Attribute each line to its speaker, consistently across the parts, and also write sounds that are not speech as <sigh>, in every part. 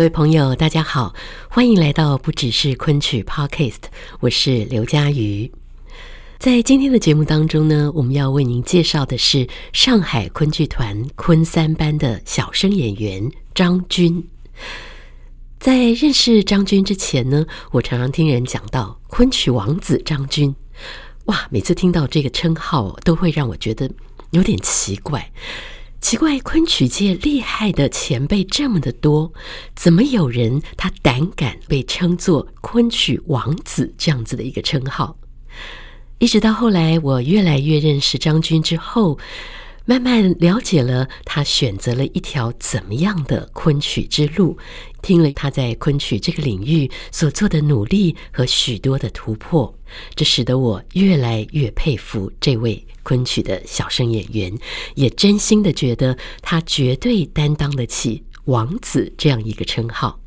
Speaker 1: 各位朋友，大家好，欢迎来到不只是昆曲 Podcast，我是刘佳瑜。在今天的节目当中呢，我们要为您介绍的是上海昆剧团昆三班的小生演员张军。在认识张军之前呢，我常常听人讲到昆曲王子张军，哇，每次听到这个称号都会让我觉得有点奇怪。奇怪，昆曲界厉害的前辈这么的多，怎么有人他胆敢被称作昆曲王子这样子的一个称号？一直到后来，我越来越认识张军之后，慢慢了解了他选择了一条怎么样的昆曲之路，听了他在昆曲这个领域所做的努力和许多的突破，这使得我越来越佩服这位。昆曲的小生演员，也真心的觉得他绝对担当得起“王子”这样一个称号。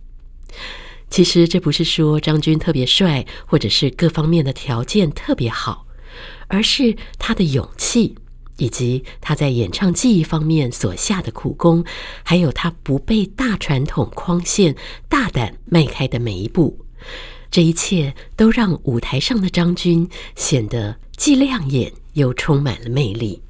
Speaker 1: 其实这不是说张军特别帅，或者是各方面的条件特别好，而是他的勇气，以及他在演唱技艺方面所下的苦功，还有他不被大传统框限、大胆迈开的每一步，这一切都让舞台上的张军显得既亮眼。又充满了魅力。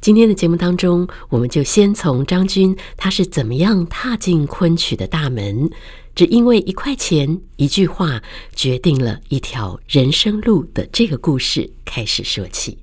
Speaker 1: 今天的节目当中，我们就先从张军他是怎么样踏进昆曲的大门，只因为一块钱、一句话，决定了一条人生路的这个故事开始说起。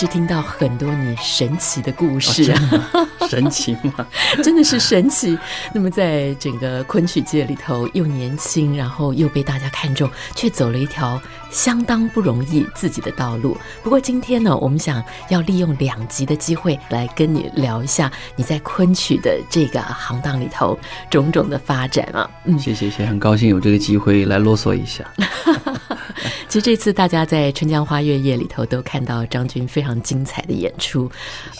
Speaker 1: 直听到很多你神奇的故事，
Speaker 2: 哦、神奇吗？<laughs>
Speaker 1: 真的是神奇。那么在整个昆曲界里头，又年轻，然后又被大家看中，却走了一条相当不容易自己的道路。不过今天呢，我们想要利用两集的机会来跟你聊一下你在昆曲的这个行当里头种种的发展啊。
Speaker 2: 嗯，谢谢，谢谢，很高兴有这个机会来啰嗦一下。<laughs>
Speaker 1: 其实这次大家在春江花月夜里头都看到张军非常精彩的演出，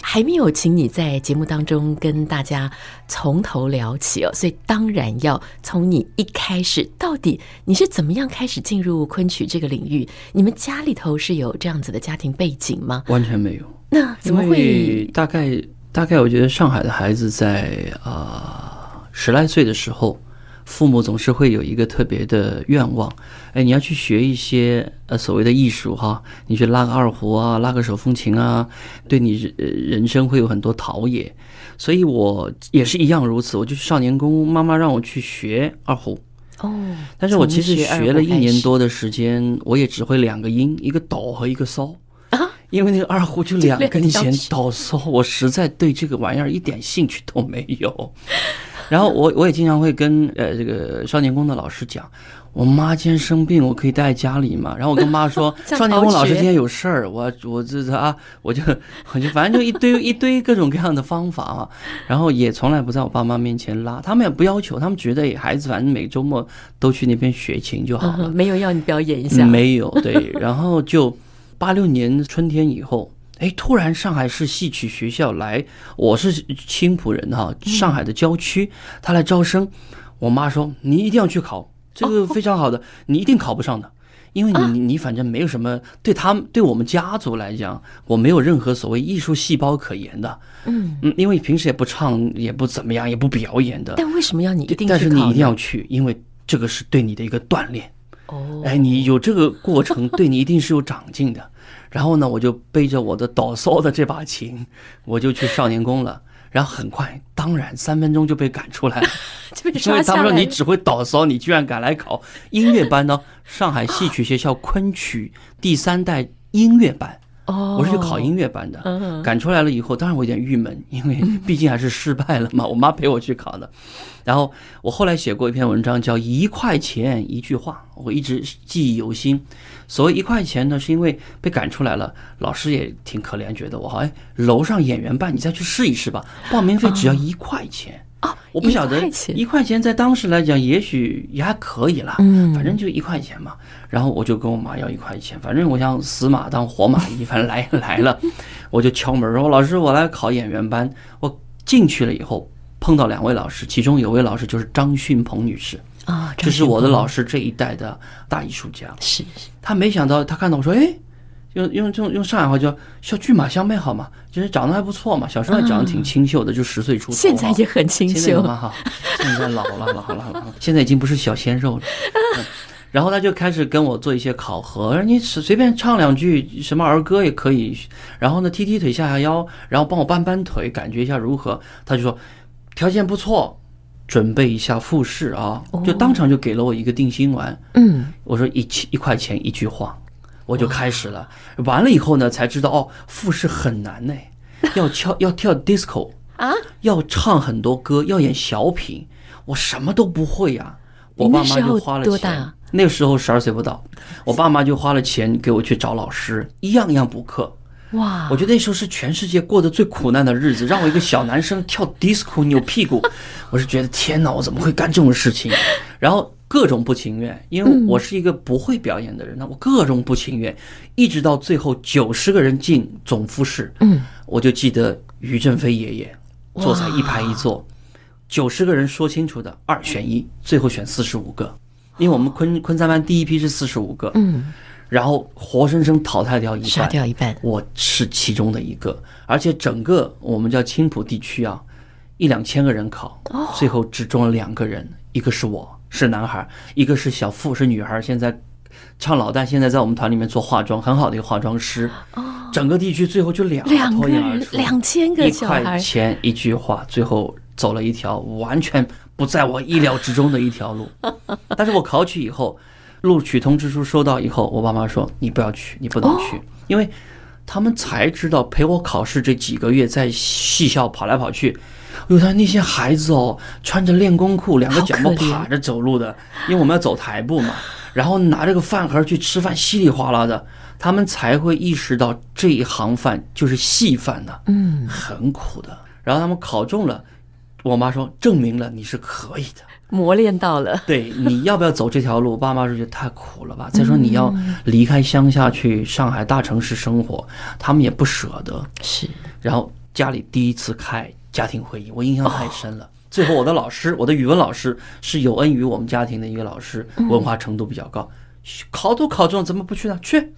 Speaker 1: 还没有请你在节目当中跟大家从头聊起哦，所以当然要从你一开始到底你是怎么样开始进入昆曲这个领域？你们家里头是有这样子的家庭背景吗？
Speaker 2: 完全没有。
Speaker 1: 那怎么会？
Speaker 2: 大概大概，我觉得上海的孩子在啊、呃、十来岁的时候。父母总是会有一个特别的愿望，哎，你要去学一些呃所谓的艺术哈，你去拉个二胡啊，拉个手风琴啊，对你人人生会有很多陶冶。所以我也是一样如此，我就去少年宫，妈妈让我去学二胡。哦，但是我其实学了一年多的时间，我也只会两个音，一个哆和一个嗦啊，因为那个二胡就两根弦，哆嗦，我实在对这个玩意儿一点兴趣都没有。然后我我也经常会跟呃这个少年宫的老师讲，我妈今天生病，我可以待在家里嘛？然后我跟妈说，<laughs> 少年宫老师今天有事儿，我我这这啊，我就我就反正就一堆一堆各种各样的方法啊，然后也从来不在我爸妈面前拉，他们也不要求，他们觉得孩子反正每周末都去那边学琴就好了，
Speaker 1: 没有要你表演一下，
Speaker 2: 没有对，然后就八六年春天以后。哎，突然上海市戏曲学校来，我是青浦人哈，上海的郊区，他来招生。我妈说：“你一定要去考，这个非常好的，你一定考不上的，因为你你反正没有什么，对他们对我们家族来讲，我没有任何所谓艺术细胞可言的。嗯嗯，因为平时也不唱，也不怎么样，也不表演的。
Speaker 1: 但为什么要你一定？
Speaker 2: 但是你一定要去，因为这个是对你的一个锻炼。
Speaker 1: 哦，
Speaker 2: 哎，你有这个过程，对你一定是有长进的。然后呢，我就背着我的倒骚的这把琴，我就去少年宫了。然后很快，当然三分钟就被赶出来了，<laughs>
Speaker 1: 就被
Speaker 2: 因为他们说你只会倒骚，你居然敢来考音乐班呢？上海戏曲学校昆曲第三代音乐班。哦，我是去考音乐班的，赶出来了以后，当然我有点郁闷，因为 <laughs> 毕竟还是失败了嘛。我妈陪我去考的，然后我后来写过一篇文章，叫《一块钱一句话》，我一直记忆犹新。所谓一块钱呢，是因为被赶出来了，老师也挺可怜，觉得我好，哎，楼上演员班，你再去试一试吧，报名费只要一块钱。
Speaker 1: 啊，
Speaker 2: 我不晓得一块钱在当时来讲，也许也还可以啦。嗯，反正就一块钱嘛。然后我就跟我妈要一块钱，反正我想死马当活马医，反正来来了，<laughs> 我就敲门说：“老师，我来考演员班。”我进去了以后，碰到两位老师，其中有位老师就是张训鹏女士啊，这是我的老师这一代的大艺术家。
Speaker 1: 是，
Speaker 2: 他没想到他看到我说：“哎。”用用用用上海话叫叫骏马相配好吗，就是长得还不错嘛，小时候还长得挺清秀的，就十岁出头。
Speaker 1: 现在也很清秀。
Speaker 2: 现在好，现在老了老了老了，现在已经不是小鲜肉了。然后他就开始跟我做一些考核，你随随便唱两句什么儿歌也可以。然后呢，踢踢腿下下腰，然后帮我搬搬腿，感觉一下如何？他就说条件不错，准备一下复试啊，就当场就给了我一个定心丸。嗯，我说一一块钱一句话。我就开始了，完了以后呢，才知道哦，复试很难呢，要跳要跳 disco 啊，要唱很多歌，要演小品，我什么都不会呀。我爸妈就花了钱，
Speaker 1: 多大？
Speaker 2: 那个时候十二岁不到，我爸妈就花了钱给我去找老师，一样一样补课。哇，我觉得那时候是全世界过得最苦难的日子，让我一个小男生跳 disco 扭屁股，<laughs> 我是觉得天哪，我怎么会干这种事情？然后。各种不情愿，因为我是一个不会表演的人，那我各种不情愿，一直到最后九十个人进总复试，嗯，我就记得于正飞爷爷坐在一排一坐，九十个人说清楚的二选一，最后选四十五个，因为我们昆昆三班第一批是四十五个，嗯，然后活生生淘汰掉一半，
Speaker 1: 杀掉一半，
Speaker 2: 我是其中的一个，而且整个我们叫青浦地区啊，一两千个人考，最后只中了两个人，一个是我。是男孩，一个是小付，是女孩。现在唱老旦，现在在我们团里面做化妆，很好的一个化妆师。哦，整个地区最后就两个脱颖而出，
Speaker 1: 两千个小孩，
Speaker 2: 一块钱一句话，最后走了一条完全不在我意料之中的一条路。但是我考取以后，录取通知书收到以后，我爸妈说你不要去，你不能去，哦、因为他们才知道陪我考试这几个月在戏校跑来跑去。有他那些孩子哦，穿着练功裤，两个脚嘛趴着走路的，因为我们要走台步嘛，然后拿着个饭盒去吃饭，稀里哗啦的，他们才会意识到这一行饭就是细饭呐，嗯，很苦的。然后他们考中了，我妈说证明了你是可以的，
Speaker 1: 磨练到了。
Speaker 2: 对，你要不要走这条路？爸妈说觉得太苦了吧。再说你要离开乡下去上海大城市生活，他们也不舍得。
Speaker 1: 是，
Speaker 2: 然后家里第一次开。家庭会议，我印象太深了。最后，我的老师，我的语文老师是有恩于我们家庭的一个老师，文化程度比较高，考都考中，怎么不去呢？去！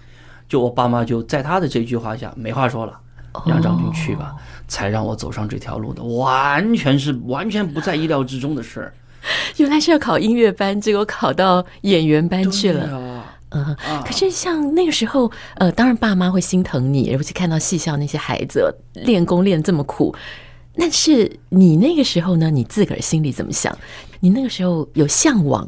Speaker 2: 就我爸妈就在他的这句话下，没话说了，让张军去吧，才让我走上这条路的，完全是完全不在意料之中的事儿。
Speaker 1: 原来是要考音乐班，结果考到演员班去了。嗯，可是像那个时候，呃，当然爸妈会心疼你，尤其看到戏校那些孩子练功练这么苦。但是你那个时候呢？你自个儿心里怎么想？你那个时候有向往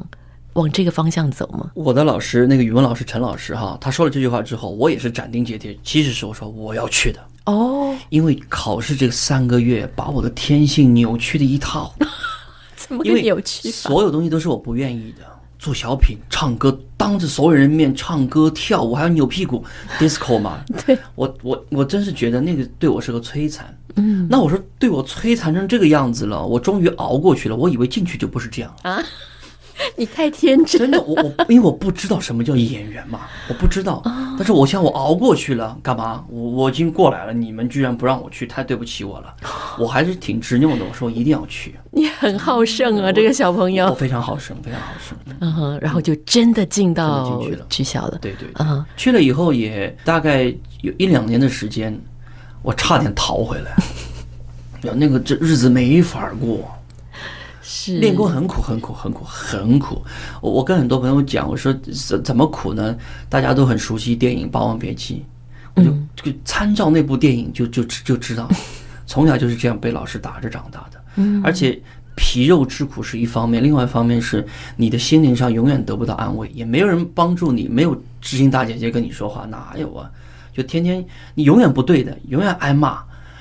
Speaker 1: 往这个方向走吗？
Speaker 2: 我的老师，那个语文老师陈老师哈，他说了这句话之后，我也是斩钉截铁。其实是我说我要去的哦，因为考试这三个月把我的天性扭曲的一套。<laughs>
Speaker 1: 怎么个扭曲？
Speaker 2: 所有东西都是我不愿意的。做小品、唱歌，当着所有人面唱歌跳舞，还要扭屁股，<laughs> disco 嘛？
Speaker 1: 对，
Speaker 2: 我我我真是觉得那个对我是个摧残。嗯，那我说对我摧残成这个样子了，我终于熬过去了。我以为进去就不是这样啊。<laughs>
Speaker 1: 你太天真，
Speaker 2: 真的，我我因为我不知道什么叫演员嘛，我不知道。但是我想我熬过去了，干嘛？我我已经过来了，你们居然不让我去，太对不起我了。我还是挺执拗的，我说我一定要去。
Speaker 1: 你很好胜啊，这个小朋友。
Speaker 2: 我非常好胜，非常好胜。
Speaker 1: 嗯哼，然后就真的进到进去了，剧校了。
Speaker 2: 对对，嗯，去了以后也大概有一两年的时间，我差点逃回来，<laughs> 有那个这日子没法过。
Speaker 1: 是
Speaker 2: 练功很苦，很苦，很苦，很苦。我我跟很多朋友讲，我说怎怎么苦呢？大家都很熟悉电影《霸王别姬》，我就就参照那部电影就就就知道，<laughs> 从小就是这样被老师打着长大的。嗯，而且皮肉之苦是一方面，另外一方面是你的心灵上永远得不到安慰，也没有人帮助你，没有知心大姐姐跟你说话，哪有啊？就天天你永远不对的，永远挨骂，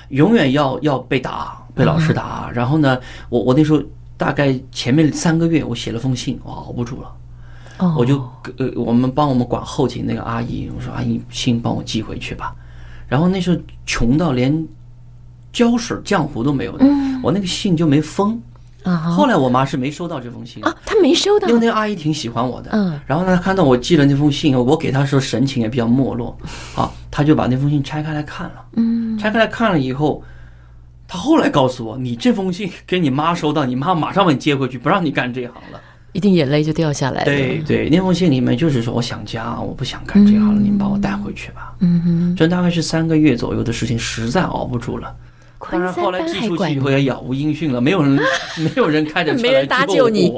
Speaker 2: 永远要要被打，被老师打。然后呢，我我那时候。大概前面三个月，我写了封信，我熬不住了，我就呃，我们帮我们管后勤那个阿姨，我说阿姨，信帮我寄回去吧。然后那时候穷到连胶水浆糊都没有的，我那个信就没封。后来我妈是没收到这封信
Speaker 1: 啊，她没收到，
Speaker 2: 因为那个阿姨挺喜欢我的。嗯，然后呢，她看到我寄了那封信，我给她的时候神情也比较没落，啊，她就把那封信拆开来看了。嗯，拆开来看了以后。他后来告诉我，你这封信给你妈收到，你妈马上把你接回去，不让你干这行了，
Speaker 1: 一定眼泪就掉下来了。
Speaker 2: 对对，那封信里面就是说我想家，我不想干这行了，你们把我带回去吧。嗯哼，这大概是三个月左右的事情，实在熬不住了。当然后来寄出去以后也杳无音讯了，没有人，没有人开着 <laughs> 车来搭救你，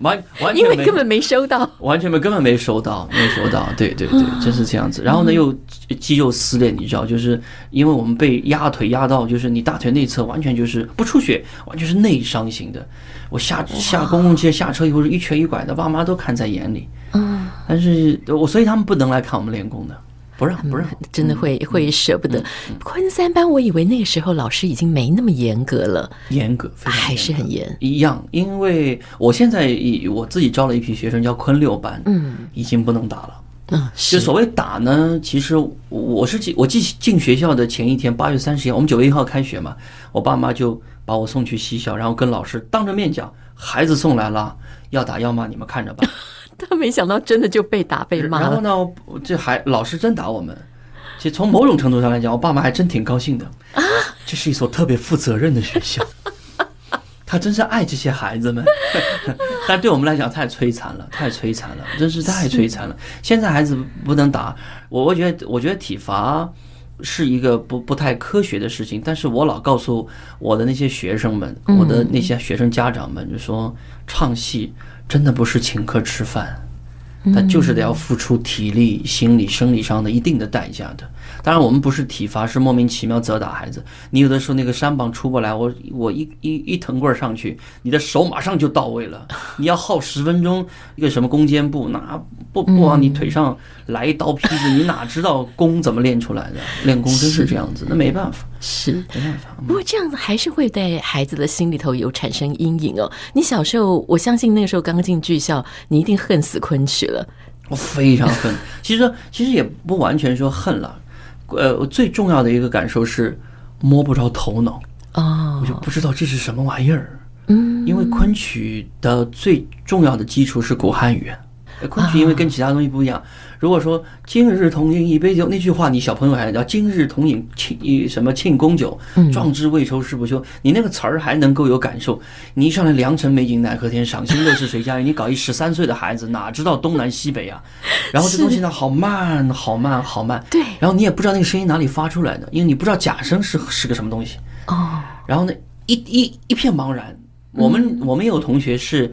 Speaker 2: 完完全
Speaker 1: 因为根本没收到，
Speaker 2: 完全没根本没收到，没收到，对对对，<laughs> 真是这样子。然后呢，又肌肉撕裂，你知道，就是因为我们被压腿压到，就是你大腿内侧完全就是不出血，完全是内伤型的。我下下公共汽车下车以后是一瘸一拐的，爸妈都看在眼里。嗯，但是我所以他们不能来看我们练功的。不让不让，
Speaker 1: 真的会会舍不得。昆三班，我以为那个时候老师已经没那么严格了，
Speaker 2: 严格，非常严格，
Speaker 1: 还是很严。
Speaker 2: 一样，因为我现在以我自己招了一批学生，叫昆六班，嗯，已经不能打了。嗯，就所谓打呢，其实我是进我进进学校的前一天，八月三十一号，我们九月一号开学嘛，我爸妈就把我送去西校，然后跟老师当着面讲，孩子送来了，要打要骂你们看着吧。<laughs>
Speaker 1: 他没想到真的就被打被骂。
Speaker 2: 然后呢，这还老师真打我们。其实从某种程度上来讲，我爸妈还真挺高兴的。啊，这是一所特别负责任的学校，他真是爱这些孩子们。<laughs> 但对我们来讲太摧残了，太摧残了，真是太摧残了。现在孩子不能打，我我觉得我觉得体罚是一个不不太科学的事情。但是我老告诉我的那些学生们，我的那些学生家长们，就说唱戏。真的不是请客吃饭，他就是得要付出体力、心理、生理上的一定的代价的。当然，我们不是体罚，是莫名其妙责打孩子。你有的时候那个山膀出不来，我我一一一腾棍上去，你的手马上就到位了。<laughs> 你要耗十分钟一个什么弓箭步，那不不往你腿上来一刀劈子，你哪知道弓怎么练出来的？<laughs> 练功真是这样子，那没办法，
Speaker 1: 是没办法。不过这样子还是会在孩子的心里头有产生阴影哦。你小时候，我相信那个时候刚进剧校，你一定恨死昆曲了。
Speaker 2: 我非常恨，其实其实也不完全说恨了。呃，我最重要的一个感受是摸不着头脑啊，我就不知道这是什么玩意儿。嗯，因为昆曲的最重要的基础是古汉语。昆曲因为跟其他东西不一样。如果说今日同饮一杯酒，那句话你小朋友还叫今日同饮庆什么庆功酒，壮志未酬誓不休，你那个词儿还能够有感受。你一上来良辰美景奈何天，赏心乐事谁家院？你搞一十三岁的孩子哪知道东南西北啊？<laughs> 然后这东西呢，好慢，好慢，好慢。对。然后你也不知道那个声音哪里发出来的，因为你不知道假声是是个什么东西。哦。然后呢，一一一片茫然。我们我们有同学是，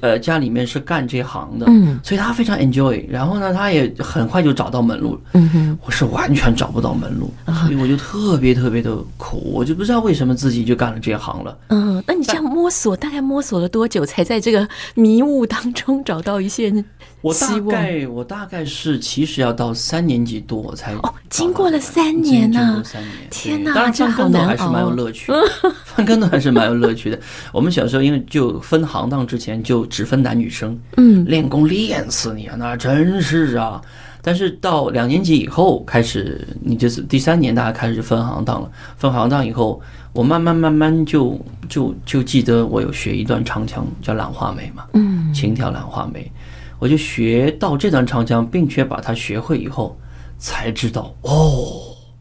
Speaker 2: 呃，家里面是干这行的，嗯，所以他非常 enjoy，然后呢，他也很快就找到门路，嗯哼，我是完全找不到门路，所以我就特别特别的苦，我就不知道为什么自己就干了这行了。
Speaker 1: 嗯，那你这样摸索，大概摸索了多久，才在这个迷雾当中找到一线？
Speaker 2: 我大概我大概是其实要到三年级多我才
Speaker 1: 哦，经过了三年呢，经过
Speaker 2: 三年，
Speaker 1: 天哪，
Speaker 2: 当然翻跟头还是蛮有乐趣的，翻跟头还是蛮有乐趣的。我们小时候因为就分行当之前就只分男女生，嗯，练功练死你啊，那真是啊。但是到两年级以后开始，你就是第三年大家开始分行当了，分行当以后，我慢慢慢慢就就就记得我有学一段长腔叫兰花梅嘛，嗯，轻挑兰花梅。我就学到这段长腔，并且把它学会以后，才知道哦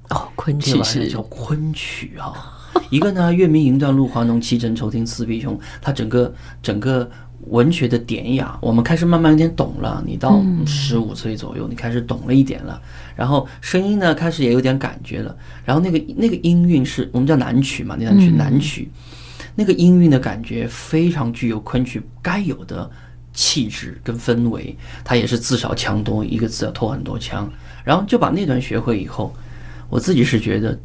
Speaker 1: 哦，昆曲是
Speaker 2: 叫昆曲啊。<laughs> <laughs> 一个呢，月明营断露华浓，气震愁听四壁红。它整个整个文学的典雅，我们开始慢慢有点懂了。你到十五岁左右，你开始懂了一点了。然后声音呢，开始也有点感觉了。然后那个那个音韵是我们叫南曲嘛，那南曲南曲。那个音韵的感觉非常具有昆曲该有的气质跟氛围。它也是字少腔多，一个字要拖很多腔。然后就把那段学会以后，我自己是觉得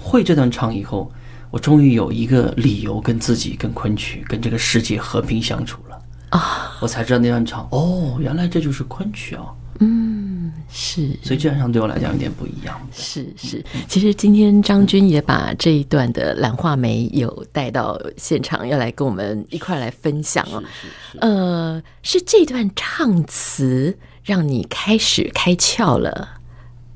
Speaker 2: 会这段唱以后，我终于有一个理由跟自己、跟昆曲、跟这个世界和平相处了啊！我才知道那段唱哦，原来这就是昆曲啊。
Speaker 1: 嗯，是，
Speaker 2: 所以这段唱对我来讲有点不一样。
Speaker 1: 是是，其实今天张军也把这一段的《兰花梅》有带到现场，要来跟我们一块来分享哦。是是是。呃，是这段唱词让你开始开窍了。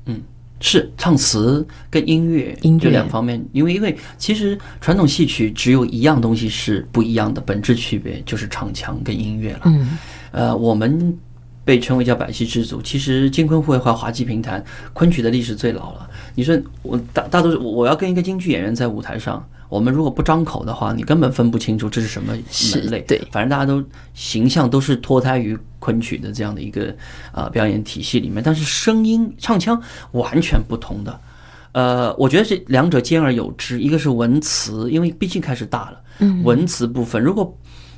Speaker 2: 嗯，是唱词跟音乐，
Speaker 1: 音乐
Speaker 2: 这两方面，因为因为其实传统戏曲只有一样东西是不一样的，本质区别就是唱腔跟音乐了。
Speaker 1: 嗯，
Speaker 2: 呃，我们。被称为叫百戏之祖，其实京昆会话滑稽评弹昆曲的历史最老了。你说我大大多数我要跟一个京剧演员在舞台上，我们如果不张口的话，你根本分不清楚这是什么门类。
Speaker 1: 对，
Speaker 2: 反正大家都形象都是脱胎于昆曲的这样的一个呃表演体系里面，但是声音唱腔完全不同的。呃，我觉得这两者兼而有之，一个是文词，因为毕竟开始大了，文词部分如果。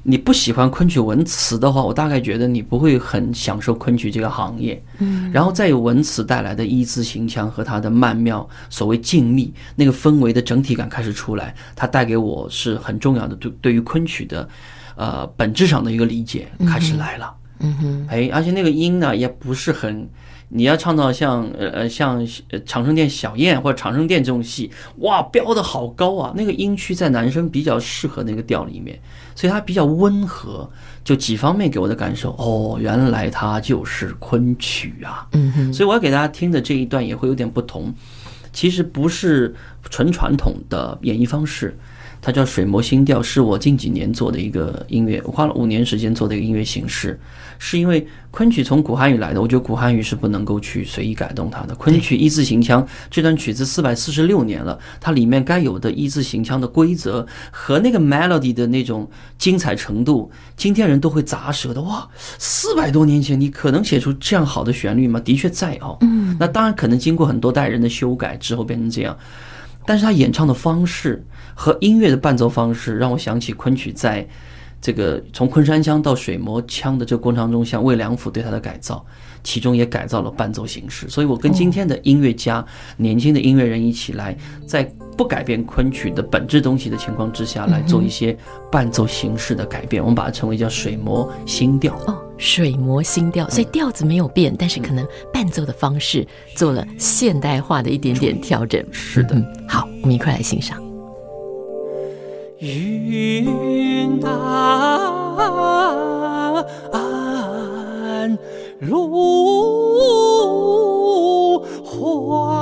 Speaker 2: 你不喜欢昆曲文词的话，我大概觉得你不会很享受昆曲这个行业。嗯，然后再有文词带来的一字形腔和它的曼妙，所谓静谧那个氛围的整体感开始出来，它带给我是很重要的对对于昆曲的，呃本质上的一个理解开始来了。嗯哼，哎，而且那个音呢也不是很。你要唱到像呃呃像长生殿小燕或者长生殿这种戏，哇，飙的好高啊！那个音区在男生比较适合那个调里面，所以它比较温和，就几方面给我的感受，哦，原来它就是昆曲啊。嗯哼，所以我要给大家听的这一段也会有点不同，其实不是纯传统的演绎方式。它叫水磨新调，是我近几年做的一个音乐，我花了五年时间做的一个音乐形式。是因为昆曲从古汉语来的，我觉得古汉语是不能够去随意改动它的。昆曲一字行腔，这段曲子四百四十六年了，它里面该有的一字行腔的规则和那个 melody 的那种精彩程度，今天人都会咂舌的。哇，四百多年前你可能写出这样好的旋律吗？的确在哦。嗯，那当然可能经过很多代人的修改之后变成这样，但是他演唱的方式。和音乐的伴奏方式让我想起昆曲在这个从昆山腔到水磨腔的这个过程当中，像魏良辅对他的改造，其中也改造了伴奏形式。所以我跟今天的音乐家、年轻的音乐人一起来，在不改变昆曲的本质东西的情况之下来做一些伴奏形式的改变，我们把它称为叫水磨新调。
Speaker 1: 哦，水磨新调，所以调子没有变，但是可能伴奏的方式做了现代化的一点点调整。
Speaker 2: 是的，
Speaker 1: 好，我们一块来欣赏。
Speaker 3: 云淡芦花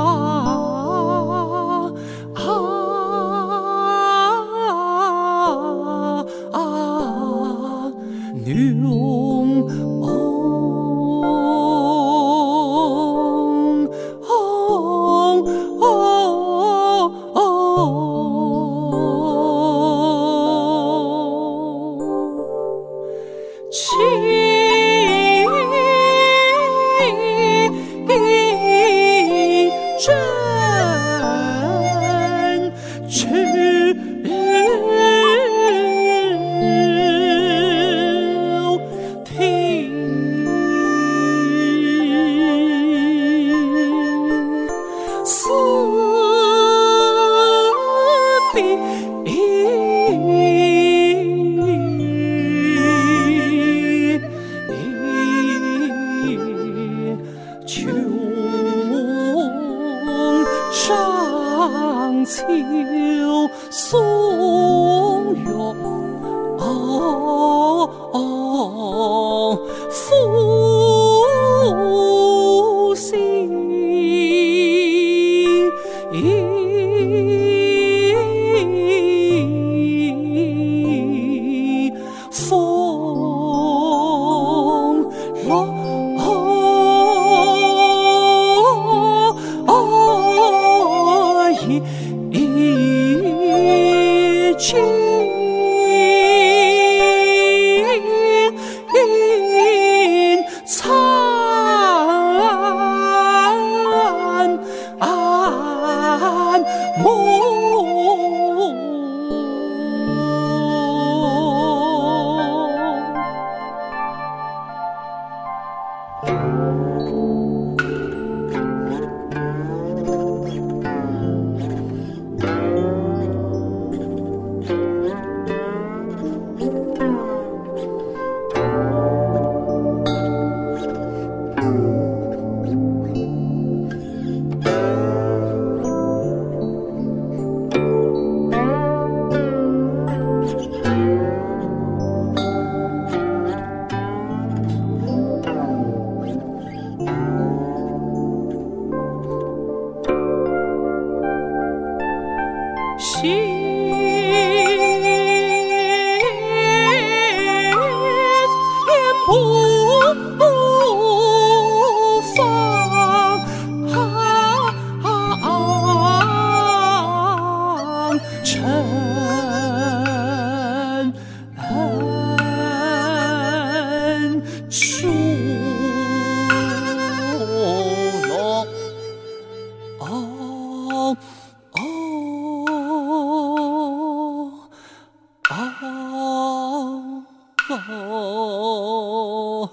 Speaker 3: 红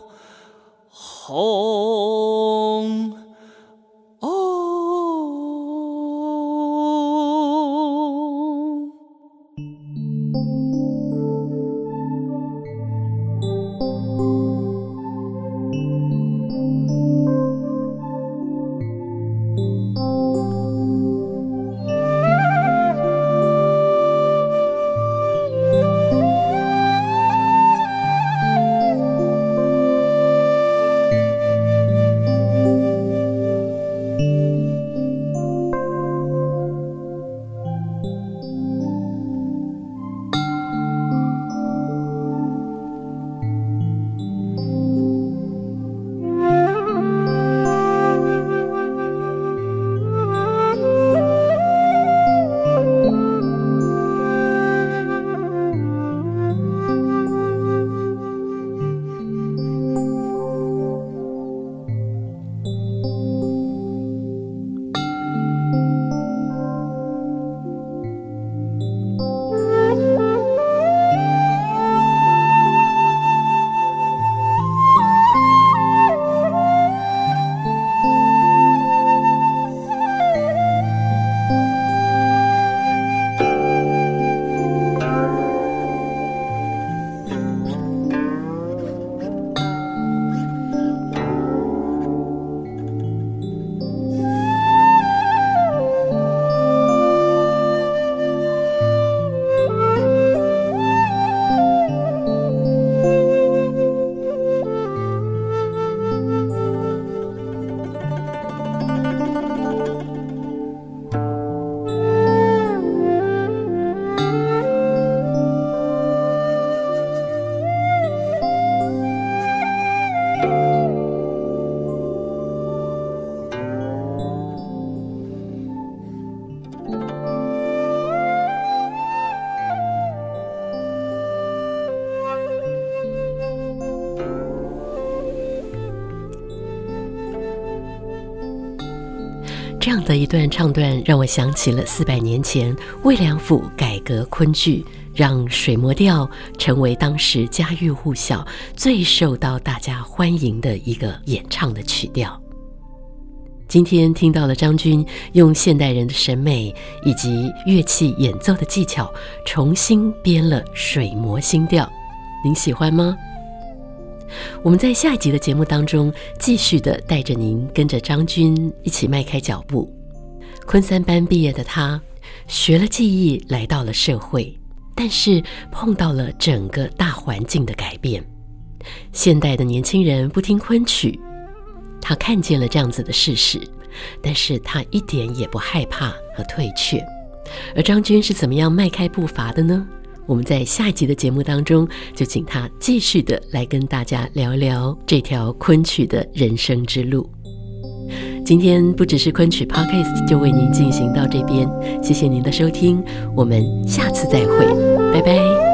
Speaker 1: 这样的一段唱段，让我想起了四百年前魏良辅改革昆剧，让水磨调成为当时家喻户晓、最受到大家欢迎的一个演唱的曲调。今天听到了张军用现代人的审美以及乐器演奏的技巧，重新编了水磨新调，您喜欢吗？我们在下一集的节目当中，继续的带着您跟着张军一起迈开脚步。昆三班毕业的他，学了技艺来到了社会，但是碰到了整个大环境的改变。现代的年轻人不听昆曲，他看见了这样子的事实，但是他一点也不害怕和退却。而张军是怎么样迈开步伐的呢？我们在下一集的节目当中，就请他继续的来跟大家聊聊这条昆曲的人生之路。今天不只是昆曲 Podcast，就为您进行到这边，谢谢您的收听，我们下次再会，拜拜。